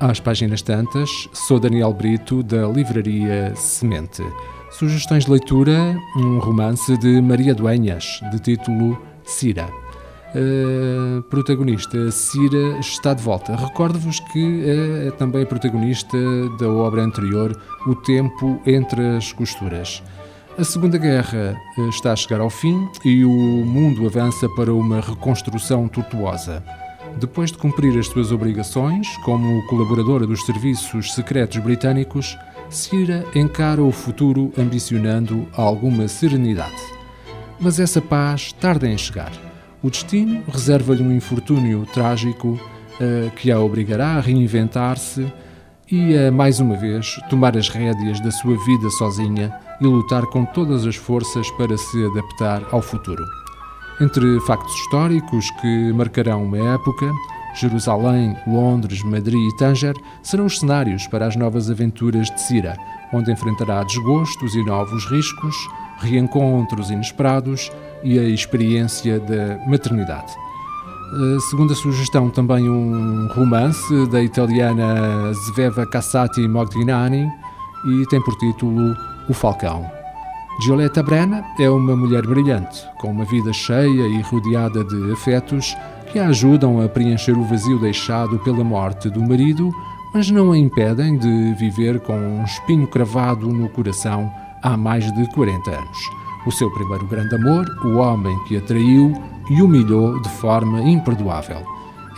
às páginas tantas. Sou Daniel Brito, da Livraria Semente. Sugestões de leitura: um romance de Maria Duenhas, de título Cira. A protagonista Cira está de volta. Recordo-vos que é também protagonista da obra anterior, O Tempo entre as Costuras. A Segunda Guerra eh, está a chegar ao fim e o mundo avança para uma reconstrução tortuosa. Depois de cumprir as suas obrigações como colaboradora dos serviços secretos britânicos, Cira encara o futuro ambicionando alguma serenidade. Mas essa paz tarda em chegar. O destino reserva-lhe um infortúnio trágico uh, que a obrigará a reinventar-se e a, mais uma vez, tomar as rédeas da sua vida sozinha e lutar com todas as forças para se adaptar ao futuro. Entre factos históricos que marcarão uma época, Jerusalém, Londres, Madrid e Tanger serão os cenários para as novas aventuras de Cira, onde enfrentará desgostos e novos riscos, reencontros inesperados e a experiência da maternidade. Segunda sugestão, também um romance da italiana Zveva Cassati Modignani e tem por título O Falcão. Giulietta Brenna é uma mulher brilhante, com uma vida cheia e rodeada de afetos que a ajudam a preencher o vazio deixado pela morte do marido, mas não a impedem de viver com um espinho cravado no coração há mais de 40 anos. O seu primeiro grande amor, o homem que a traiu e humilhou de forma imperdoável.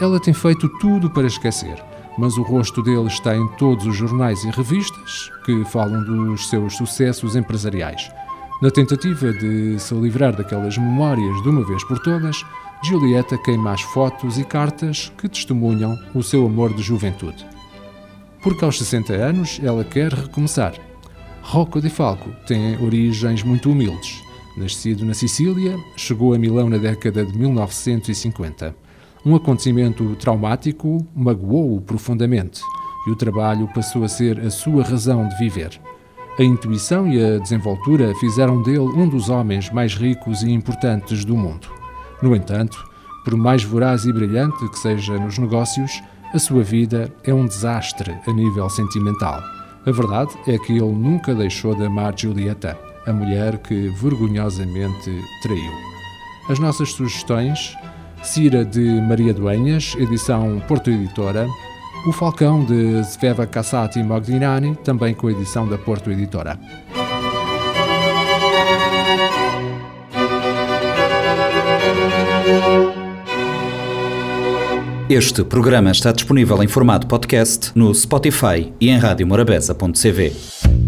Ela tem feito tudo para esquecer, mas o rosto dele está em todos os jornais e revistas que falam dos seus sucessos empresariais. Na tentativa de se livrar daquelas memórias de uma vez por todas, Julieta queima as fotos e cartas que testemunham o seu amor de juventude. Porque aos 60 anos ela quer recomeçar. Rocco di Falco tem origens muito humildes. Nascido na Sicília, chegou a Milão na década de 1950. Um acontecimento traumático magoou-o profundamente e o trabalho passou a ser a sua razão de viver. A intuição e a desenvoltura fizeram dele um dos homens mais ricos e importantes do mundo. No entanto, por mais voraz e brilhante que seja nos negócios, a sua vida é um desastre a nível sentimental. A verdade é que ele nunca deixou de amar Julieta, a mulher que vergonhosamente traiu. As nossas sugestões: Cira de Maria Duenhas, edição Porto Editora, o Falcão de Sveva Cassati Modignani, também com edição da Porto Editora. Este programa está disponível em formato podcast no Spotify e em radiomorabeza.cv.